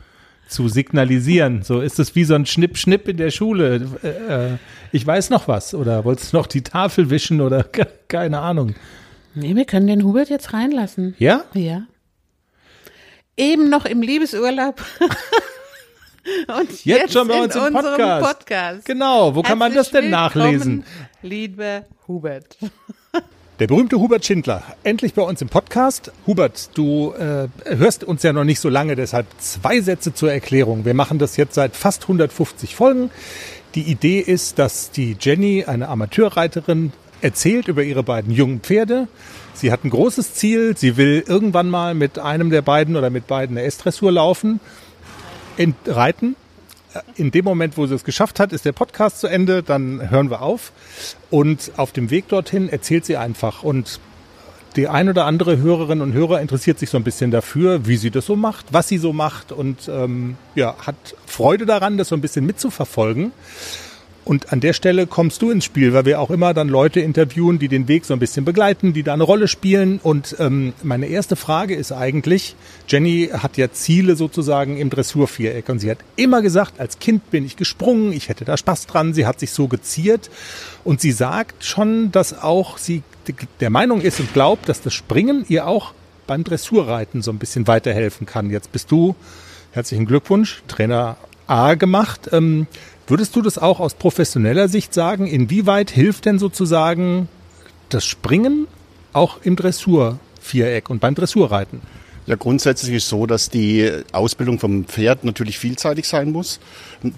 [SPEAKER 2] zu signalisieren? So ist es wie so ein Schnipp-Schnipp in der Schule. Äh, äh, ich weiß noch was. Oder wolltest du noch die Tafel wischen oder ke- keine Ahnung.
[SPEAKER 3] Nee, wir können den Hubert jetzt reinlassen.
[SPEAKER 2] Ja?
[SPEAKER 3] Ja. Eben noch im Liebesurlaub. Und jetzt,
[SPEAKER 2] schon bei
[SPEAKER 3] in
[SPEAKER 2] uns im
[SPEAKER 3] unserem
[SPEAKER 2] Podcast.
[SPEAKER 3] Podcast.
[SPEAKER 2] Genau, wo kann man das
[SPEAKER 3] Herzlich
[SPEAKER 2] denn nachlesen?
[SPEAKER 3] Lieber Hubert.
[SPEAKER 2] Der berühmte Hubert Schindler, endlich bei uns im Podcast. Hubert, du äh, hörst uns ja noch nicht so lange, deshalb zwei Sätze zur Erklärung. Wir machen das jetzt seit fast 150 Folgen. Die Idee ist, dass die Jenny, eine Amateurreiterin, erzählt über ihre beiden jungen Pferde. Sie hat ein großes Ziel. Sie will irgendwann mal mit einem der beiden oder mit beiden eine S-Dressur laufen, reiten. In dem Moment, wo sie es geschafft hat, ist der Podcast zu Ende, dann hören wir auf. Und auf dem Weg dorthin erzählt sie einfach. Und die ein oder andere Hörerin und Hörer interessiert sich so ein bisschen dafür, wie sie das so macht, was sie so macht und ähm, ja, hat Freude daran, das so ein bisschen mitzuverfolgen. Und an der Stelle kommst du ins Spiel, weil wir auch immer dann Leute interviewen, die den Weg so ein bisschen begleiten, die da eine Rolle spielen. Und ähm, meine erste Frage ist eigentlich, Jenny hat ja Ziele sozusagen im Dressurviereck und sie hat immer gesagt, als Kind bin ich gesprungen, ich hätte da Spaß dran, sie hat sich so geziert und sie sagt schon, dass auch sie der Meinung ist und glaubt, dass das Springen ihr auch beim Dressurreiten so ein bisschen weiterhelfen kann. Jetzt bist du, herzlichen Glückwunsch, Trainer A gemacht. Ähm, Würdest du das auch aus professioneller Sicht sagen? Inwieweit hilft denn sozusagen das Springen auch im Dressurviereck und beim Dressurreiten?
[SPEAKER 4] Ja, grundsätzlich ist so, dass die Ausbildung vom Pferd natürlich vielseitig sein muss.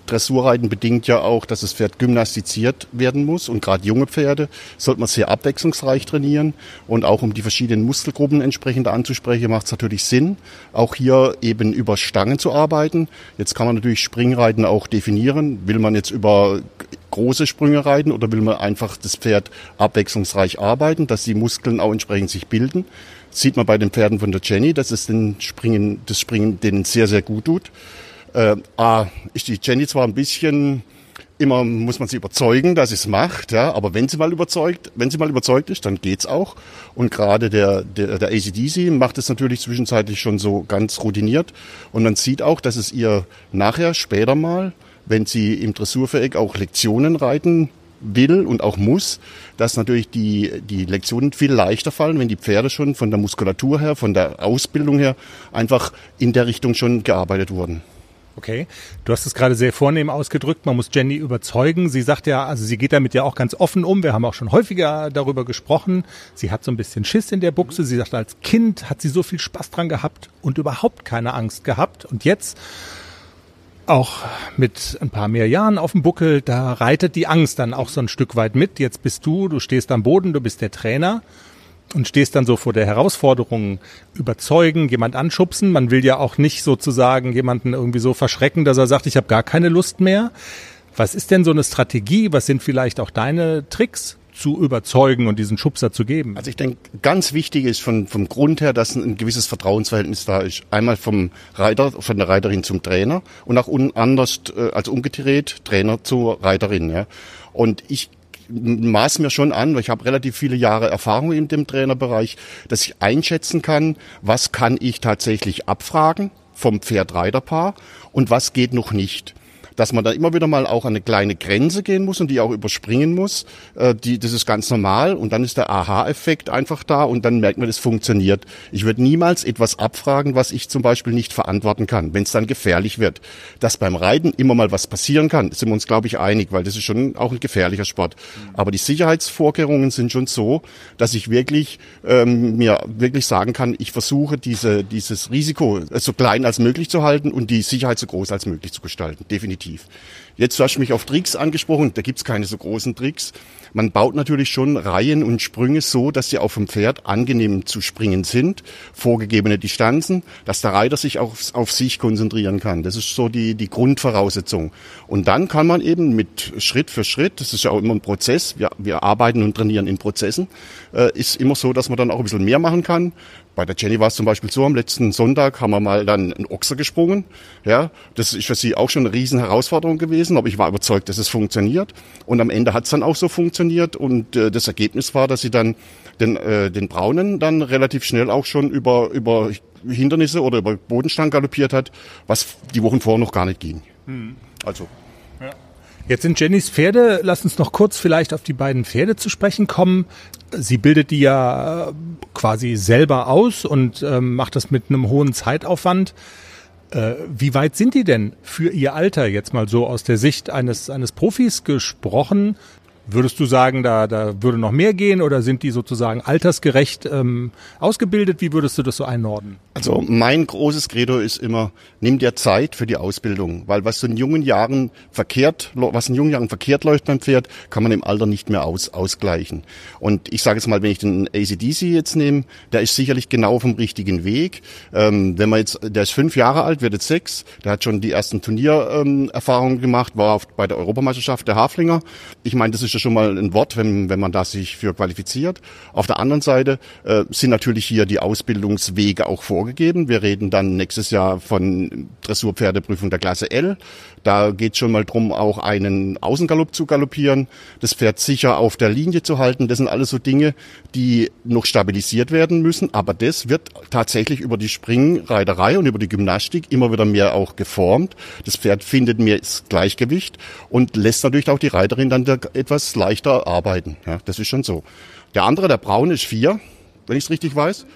[SPEAKER 4] Dressurreiten bedingt ja auch, dass das Pferd gymnastiziert werden muss und gerade junge Pferde sollte man sehr abwechslungsreich trainieren und auch um die verschiedenen Muskelgruppen entsprechend anzusprechen, macht es natürlich Sinn, auch hier eben über Stangen zu arbeiten. Jetzt kann man natürlich Springreiten auch definieren. Will man jetzt über große Sprünge reiten oder will man einfach das Pferd abwechslungsreich arbeiten, dass die Muskeln auch entsprechend sich bilden? sieht man bei den Pferden von der Jenny, dass es den Springen, das Springen denen sehr, sehr gut tut. Äh, A, ist die Jenny zwar ein bisschen, immer muss man sie überzeugen, dass sie es macht, ja, aber wenn sie mal überzeugt, wenn sie mal überzeugt ist, dann geht's auch. Und gerade der, der, der ACDC macht es natürlich zwischenzeitlich schon so ganz routiniert. Und man sieht auch, dass es ihr nachher, später mal, wenn sie im Dressurviereck auch Lektionen reiten will und auch muss, dass natürlich die, die Lektionen viel leichter fallen, wenn die Pferde schon von der Muskulatur her, von der Ausbildung her einfach in der Richtung schon gearbeitet wurden.
[SPEAKER 2] Okay, du hast es gerade sehr vornehm ausgedrückt. Man muss Jenny überzeugen. Sie sagt ja, also sie geht damit ja auch ganz offen um. Wir haben auch schon häufiger darüber gesprochen. Sie hat so ein bisschen Schiss in der Buchse. Sie sagt, als Kind hat sie so viel Spaß dran gehabt und überhaupt keine Angst gehabt. Und jetzt auch mit ein paar mehr Jahren auf dem Buckel, da reitet die Angst dann auch so ein Stück weit mit. Jetzt bist du, du stehst am Boden, du bist der Trainer und stehst dann so vor der Herausforderung, überzeugen, jemand anschubsen. Man will ja auch nicht sozusagen jemanden irgendwie so verschrecken, dass er sagt, ich habe gar keine Lust mehr. Was ist denn so eine Strategie? Was sind vielleicht auch deine Tricks? Zu überzeugen und diesen Schubser zu geben?
[SPEAKER 4] Also ich denke, ganz wichtig ist von, vom Grund her, dass ein, gewisses Vertrauensverhältnis da ist. Einmal vom Reiter, von der Reiterin zum Trainer und auch un, anders, äh, also umgedreht, Trainer zur Reiterin. Ja. Und ich maß mir schon an, weil ich habe relativ viele Jahre Erfahrung in dem Trainerbereich, dass ich einschätzen kann, was kann ich tatsächlich abfragen vom Pferd-Reiterpaar und was geht noch nicht. Dass man da immer wieder mal auch an eine kleine Grenze gehen muss und die auch überspringen muss. Äh, die, das ist ganz normal und dann ist der Aha-Effekt einfach da und dann merkt man, das funktioniert. Ich würde niemals etwas abfragen, was ich zum Beispiel nicht verantworten kann, wenn es dann gefährlich wird. Dass beim Reiten immer mal was passieren kann, sind wir uns, glaube ich, einig, weil das ist schon auch ein gefährlicher Sport. Aber die Sicherheitsvorkehrungen sind schon so, dass ich wirklich ähm, mir wirklich sagen kann, ich versuche diese, dieses Risiko so klein als möglich zu halten und die Sicherheit so groß als möglich zu gestalten. Definitiv. Jetzt hast du mich auf Tricks angesprochen. Da gibt's keine so großen Tricks. Man baut natürlich schon Reihen und Sprünge so, dass sie auf dem Pferd angenehm zu springen sind, vorgegebene Distanzen, dass der Reiter sich auch auf sich konzentrieren kann. Das ist so die, die Grundvoraussetzung. Und dann kann man eben mit Schritt für Schritt, das ist ja auch immer ein Prozess, wir, wir arbeiten und trainieren in Prozessen, äh, ist immer so, dass man dann auch ein bisschen mehr machen kann. Bei der Jenny war es zum Beispiel so, am letzten Sonntag haben wir mal dann einen Ochser gesprungen. Ja, das ist für sie auch schon eine riesen Herausforderung gewesen, aber ich war überzeugt, dass es funktioniert. Und am Ende hat es dann auch so funktioniert und äh, das Ergebnis war, dass sie dann den, äh, den Braunen dann relativ schnell auch schon über, über Hindernisse oder über Bodenstangen galoppiert hat, was die Wochen vorher noch gar nicht ging. Hm. Also
[SPEAKER 2] Jetzt sind Jennys Pferde, lass uns noch kurz vielleicht auf die beiden Pferde zu sprechen kommen. Sie bildet die ja quasi selber aus und ähm, macht das mit einem hohen Zeitaufwand. Äh, wie weit sind die denn für ihr Alter jetzt mal so aus der Sicht eines, eines Profis gesprochen? Würdest du sagen, da, da würde noch mehr gehen oder sind die sozusagen altersgerecht ähm, ausgebildet? Wie würdest du das so einordnen?
[SPEAKER 4] Also mein großes Credo ist immer, nimm dir Zeit für die Ausbildung, weil was in jungen Jahren verkehrt, was in jungen Jahren verkehrt läuft beim Pferd, kann man im Alter nicht mehr aus, ausgleichen. Und ich sage jetzt mal, wenn ich den ACDC jetzt nehme, der ist sicherlich genau vom richtigen Weg. Ähm, wenn man jetzt, der ist fünf Jahre alt, wird jetzt sechs, der hat schon die ersten Turniererfahrungen ähm, gemacht, war auf, bei der Europameisterschaft der Haflinger. Ich meine, das ist ja schon mal ein Wort, wenn, wenn man da sich für qualifiziert. Auf der anderen Seite äh, sind natürlich hier die Ausbildungswege auch vorgegeben. Wir reden dann nächstes Jahr von Dressurpferdeprüfung der Klasse L. Da geht schon mal drum, auch einen Außengalopp zu galoppieren, das Pferd sicher auf der Linie zu halten. Das sind alles so Dinge, die noch stabilisiert werden müssen. Aber das wird tatsächlich über die Springreiterei und über die Gymnastik immer wieder mehr auch geformt. Das Pferd findet mehr das Gleichgewicht und lässt natürlich auch die Reiterin dann etwas leichter arbeiten. Ja, das ist schon so. Der andere, der Braun, ist vier, wenn ich es richtig weiß.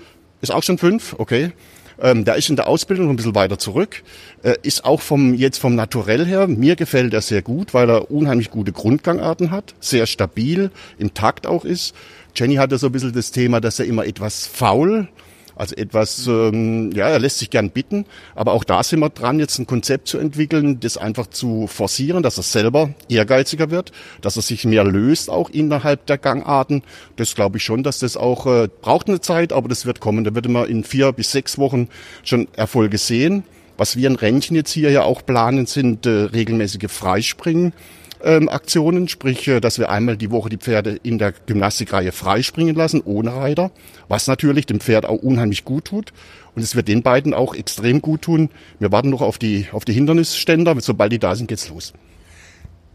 [SPEAKER 4] Ist auch schon fünf, okay. Ähm, der ist in der Ausbildung ein bisschen weiter zurück. Äh, ist auch vom, jetzt vom Naturell her, mir gefällt er sehr gut, weil er unheimlich gute Grundgangarten hat, sehr stabil, im Takt auch ist. Jenny hatte so ein bisschen das Thema, dass er immer etwas faul also etwas, ähm, ja, er lässt sich gern bitten, aber auch da sind wir dran, jetzt ein Konzept zu entwickeln, das einfach zu forcieren, dass er selber ehrgeiziger wird, dass er sich mehr löst auch innerhalb der Gangarten. Das glaube ich schon, dass das auch äh, braucht eine Zeit, aber das wird kommen. Da wird man in vier bis sechs Wochen schon Erfolge sehen. Was wir in Rennchen jetzt hier ja auch planen, sind äh, regelmäßige Freispringen ähm, Aktionen, sprich, äh, dass wir einmal die Woche die Pferde in der Gymnastikreihe freispringen lassen, ohne Reiter, was natürlich dem Pferd auch unheimlich gut tut. Und es wird den beiden auch extrem gut tun. Wir warten noch auf die, auf die Hindernisständer. Sobald die da sind, geht's los.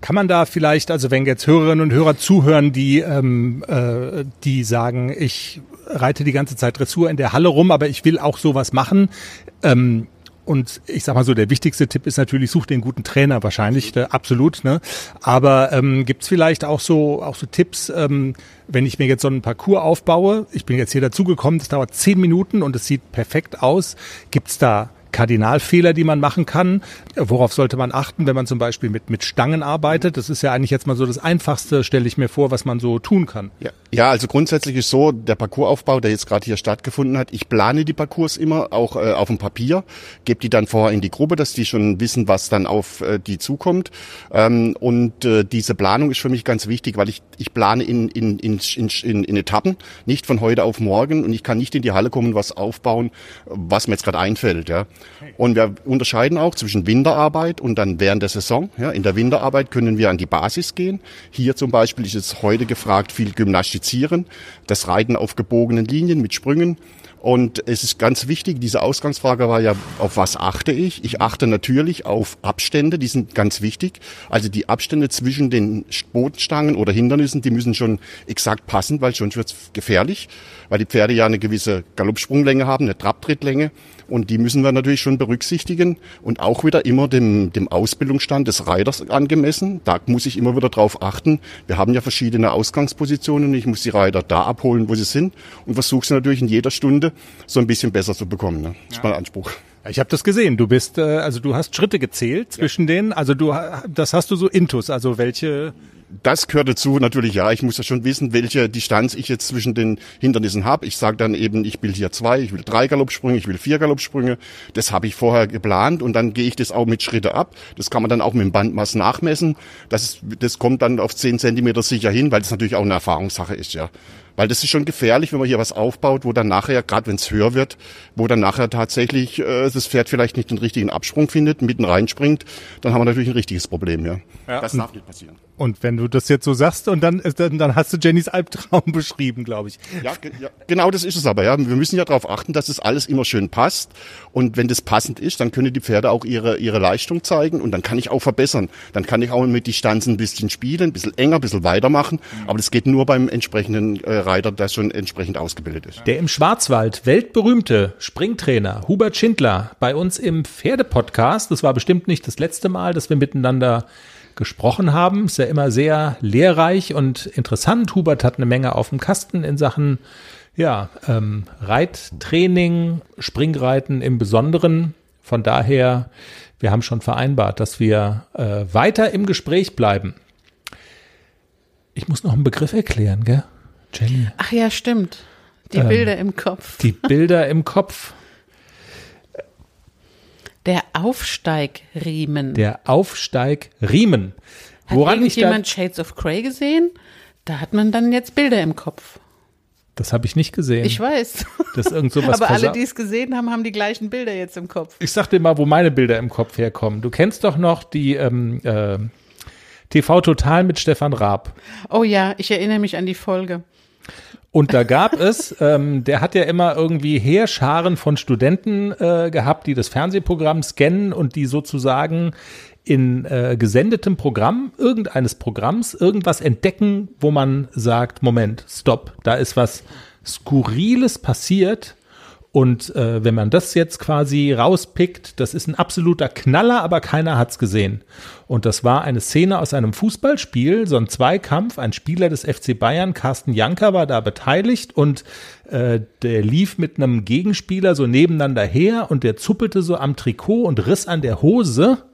[SPEAKER 2] Kann man da vielleicht, also wenn jetzt Hörerinnen und Hörer zuhören, die, ähm, äh, die sagen, ich reite die ganze Zeit Dressur in der Halle rum, aber ich will auch sowas machen, ähm, und ich sag mal so, der wichtigste Tipp ist natürlich, such den guten Trainer wahrscheinlich, äh, absolut. Ne? Aber ähm, gibt vielleicht auch so, auch so Tipps, ähm, wenn ich mir jetzt so einen Parcours aufbaue, ich bin jetzt hier dazugekommen, das dauert zehn Minuten und es sieht perfekt aus. Gibt's da Kardinalfehler, die man machen kann. Worauf sollte man achten, wenn man zum Beispiel mit, mit Stangen arbeitet? Das ist ja eigentlich jetzt mal so das Einfachste, stelle ich mir vor, was man so tun kann.
[SPEAKER 4] Ja, ja also grundsätzlich ist so, der Parcoursaufbau, der jetzt gerade hier stattgefunden hat, ich plane die Parcours immer, auch äh, auf dem Papier, gebe die dann vorher in die Gruppe, dass die schon wissen, was dann auf äh, die zukommt. Ähm, und äh, diese Planung ist für mich ganz wichtig, weil ich, ich plane in, in, in, in, in Etappen, nicht von heute auf morgen und ich kann nicht in die Halle kommen und was aufbauen, was mir jetzt gerade einfällt. Ja. Und wir unterscheiden auch zwischen Winterarbeit und dann während der Saison. Ja, in der Winterarbeit können wir an die Basis gehen. Hier zum Beispiel ist es heute gefragt, viel Gymnastizieren, das Reiten auf gebogenen Linien mit Sprüngen Und es ist ganz wichtig, diese Ausgangsfrage war ja, auf was achte ich? Ich achte natürlich auf Abstände, die sind ganz wichtig. Also die Abstände zwischen den Bodenstangen oder Hindernissen, die müssen schon exakt passen, weil sonst wird's gefährlich, weil die Pferde ja eine gewisse Galoppsprunglänge haben, eine Trabtrittlänge. Und die müssen wir natürlich schon berücksichtigen und auch wieder immer dem, dem Ausbildungsstand des Reiters angemessen. Da muss ich immer wieder drauf achten. Wir haben ja verschiedene Ausgangspositionen. Ich muss die Reiter da abholen, wo sie sind und versuche sie natürlich in jeder Stunde so ein bisschen besser zu bekommen. Ne? Das ist mein Anspruch.
[SPEAKER 2] Ich habe das gesehen. Du bist, äh, also du hast Schritte gezählt zwischen denen. Also du, das hast du so intus. Also welche
[SPEAKER 4] das gehört dazu natürlich, ja. Ich muss ja schon wissen, welche Distanz ich jetzt zwischen den Hindernissen habe. Ich sage dann eben, ich will hier zwei, ich will drei Galoppsprünge, ich will vier Galoppsprünge. Das habe ich vorher geplant und dann gehe ich das auch mit Schritte ab. Das kann man dann auch mit dem Bandmaß nachmessen. Das, ist, das kommt dann auf zehn Zentimeter sicher hin, weil das natürlich auch eine Erfahrungssache ist, ja. Weil das ist schon gefährlich, wenn man hier was aufbaut, wo dann nachher, gerade wenn es höher wird, wo dann nachher tatsächlich äh, das Pferd vielleicht nicht den richtigen Absprung findet, mitten reinspringt, dann haben wir natürlich ein richtiges Problem, ja.
[SPEAKER 2] Ja.
[SPEAKER 4] Das darf nicht passieren.
[SPEAKER 2] Und wenn du das jetzt so sagst und dann, dann, dann hast du Jennys Albtraum beschrieben, glaube ich.
[SPEAKER 4] Ja, ge- ja, genau das ist es aber. Ja, wir müssen ja darauf achten, dass es alles immer schön passt. Und wenn das passend ist, dann können die Pferde auch ihre ihre Leistung zeigen und dann kann ich auch verbessern. Dann kann ich auch mit Distanzen ein bisschen spielen, ein bisschen enger, ein bisschen weitermachen. Aber das geht nur beim entsprechenden äh, Reiter, der schon entsprechend ausgebildet ist.
[SPEAKER 2] Der im Schwarzwald weltberühmte Springtrainer Hubert Schindler bei uns im Pferdepodcast. Das war bestimmt nicht das letzte Mal, dass wir miteinander gesprochen haben. Ist ja immer sehr lehrreich und interessant. Hubert hat eine Menge auf dem Kasten in Sachen ja, ähm, Reittraining, Springreiten im Besonderen. Von daher, wir haben schon vereinbart, dass wir äh, weiter im Gespräch bleiben. Ich muss noch einen Begriff erklären, gell? Jenny.
[SPEAKER 3] Ach ja, stimmt. Die
[SPEAKER 2] Ähm,
[SPEAKER 3] Bilder im Kopf.
[SPEAKER 2] Die Bilder im Kopf.
[SPEAKER 3] Der Aufsteigriemen.
[SPEAKER 2] Der Aufsteigriemen.
[SPEAKER 3] Hat
[SPEAKER 2] Woran ich da,
[SPEAKER 3] irgendjemand Shades of Grey gesehen? Da hat man dann jetzt Bilder im Kopf.
[SPEAKER 2] das habe ich nicht gesehen.
[SPEAKER 3] Ich weiß.
[SPEAKER 2] das irgend sowas
[SPEAKER 3] Aber alle, die es gesehen haben, haben die gleichen Bilder jetzt im Kopf.
[SPEAKER 2] Ich sag dir mal, wo meine Bilder im Kopf herkommen. Du kennst doch noch die ähm, äh, TV Total mit Stefan Raab.
[SPEAKER 3] Oh ja, ich erinnere mich an die Folge.
[SPEAKER 2] Und da gab es, ähm, der hat ja immer irgendwie Heerscharen von Studenten äh, gehabt, die das Fernsehprogramm scannen und die sozusagen in äh, gesendetem Programm irgendeines Programms irgendwas entdecken, wo man sagt, Moment, stopp, da ist was Skurriles passiert. Und äh, wenn man das jetzt quasi rauspickt, das ist ein absoluter Knaller, aber keiner hat's gesehen. Und das war eine Szene aus einem Fußballspiel, so ein Zweikampf. Ein Spieler des FC Bayern, Carsten Janker, war da beteiligt und äh, der lief mit einem Gegenspieler so nebeneinander her und der zuppelte so am Trikot und riss an der Hose.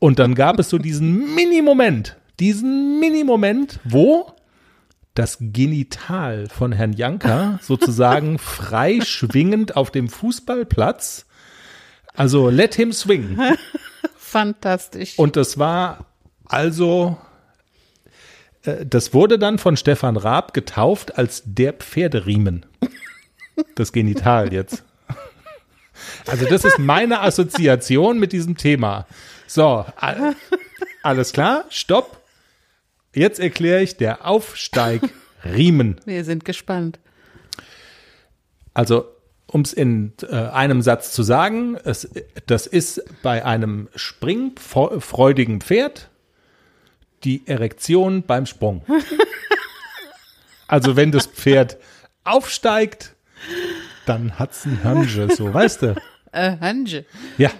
[SPEAKER 2] Und dann gab es so diesen Mini-Moment, diesen Mini-Moment, wo das Genital von Herrn Janker sozusagen frei schwingend auf dem Fußballplatz. Also let him swing.
[SPEAKER 3] Fantastisch.
[SPEAKER 2] Und das war also, äh, das wurde dann von Stefan Raab getauft als der Pferderiemen. Das Genital jetzt. Also das ist meine Assoziation mit diesem Thema. So, all- alles klar, stopp. Jetzt erkläre ich der Aufsteigriemen.
[SPEAKER 3] Wir sind gespannt.
[SPEAKER 2] Also, um es in äh, einem Satz zu sagen, es, das ist bei einem springfreudigen Pferd die Erektion beim Sprung. Also, wenn das Pferd aufsteigt, dann hat's ein Hörnchen, so, weißt du?
[SPEAKER 3] Äh, Hange.
[SPEAKER 2] Ja.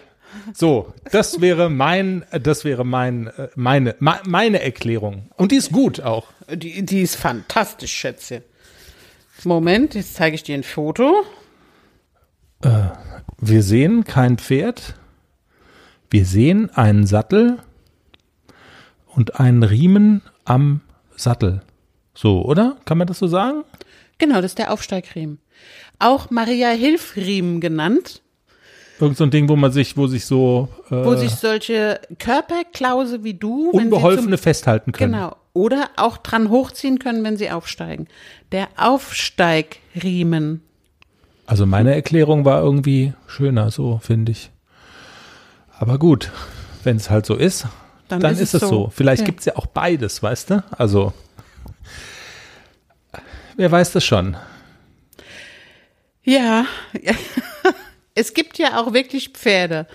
[SPEAKER 2] So, das wäre mein, das wäre mein, äh, meine, me- meine Erklärung. Und die ist gut auch.
[SPEAKER 3] Die, die ist fantastisch, Schätzchen. Moment, jetzt zeige ich dir ein Foto.
[SPEAKER 2] Wir sehen kein Pferd. Wir sehen einen Sattel und einen Riemen am Sattel. So, oder? Kann man das so sagen?
[SPEAKER 3] Genau, das ist der Aufsteigriemen. Auch Maria Hilfriemen genannt,
[SPEAKER 2] Irgend so ein Ding, wo man sich, wo sich so äh,
[SPEAKER 3] wo sich solche Körperklause wie du,
[SPEAKER 2] Unbeholfene
[SPEAKER 3] zum,
[SPEAKER 2] festhalten können.
[SPEAKER 3] genau, oder auch dran hochziehen können, wenn sie aufsteigen. Der Aufsteigriemen.
[SPEAKER 2] Also meine Erklärung war irgendwie schöner, so finde ich. Aber gut, wenn es halt so ist, dann,
[SPEAKER 3] Dann
[SPEAKER 2] ist,
[SPEAKER 3] ist
[SPEAKER 2] es
[SPEAKER 3] es
[SPEAKER 2] so.
[SPEAKER 3] so.
[SPEAKER 2] Vielleicht
[SPEAKER 3] Ja.
[SPEAKER 2] gibt's ja auch beides, weißt du? Also, wer weiß das schon?
[SPEAKER 3] Ja. es gibt ja auch wirklich Pferde,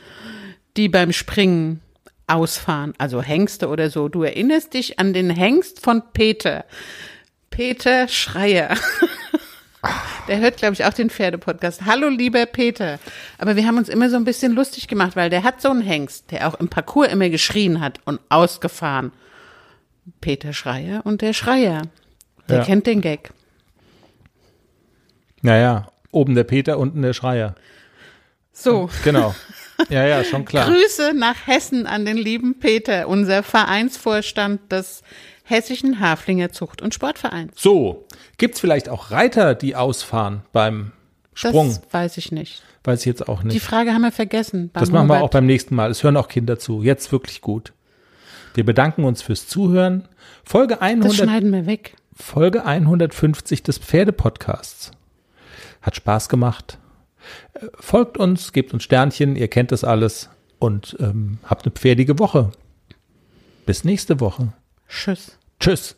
[SPEAKER 3] die beim Springen ausfahren, also Hengste oder so. Du erinnerst dich an den Hengst von Peter. Peter Schreier. Der hört, glaube ich, auch den Pferdepodcast. Hallo, lieber Peter. Aber wir haben uns immer so ein bisschen lustig gemacht, weil der hat so einen Hengst, der auch im Parcours immer geschrien hat und ausgefahren. Peter Schreier und der Schreier. Der
[SPEAKER 2] Ja.
[SPEAKER 3] kennt den Gag.
[SPEAKER 2] Naja, oben der Peter, unten der Schreier.
[SPEAKER 3] So.
[SPEAKER 2] Genau. Ja, ja, schon klar.
[SPEAKER 3] Grüße nach Hessen an den lieben Peter, unser Vereinsvorstand des Hessischen Haflinger Zucht- und Sportvereins.
[SPEAKER 2] So, gibt's vielleicht auch Reiter, die ausfahren beim Sprung?
[SPEAKER 3] Das weiß ich nicht.
[SPEAKER 2] Weiß ich jetzt auch
[SPEAKER 3] Die
[SPEAKER 2] nicht.
[SPEAKER 3] Frage haben wir vergessen.
[SPEAKER 2] Das machen wir auch beim nächsten Mal. Es hören auch Kinder zu. Jetzt wirklich gut. Wir bedanken uns fürs Zuhören. Folge
[SPEAKER 3] Das
[SPEAKER 2] 100,
[SPEAKER 3] schneiden wir weg.
[SPEAKER 2] Folge 150 des Pferdepodcasts. Hat Spaß gemacht. Äh, Folgt uns, gebt uns Sternchen, ihr kennt das alles und ähm, habt eine pferdige Woche. Bis nächste Woche.
[SPEAKER 3] Tschüss.
[SPEAKER 2] Tschüss.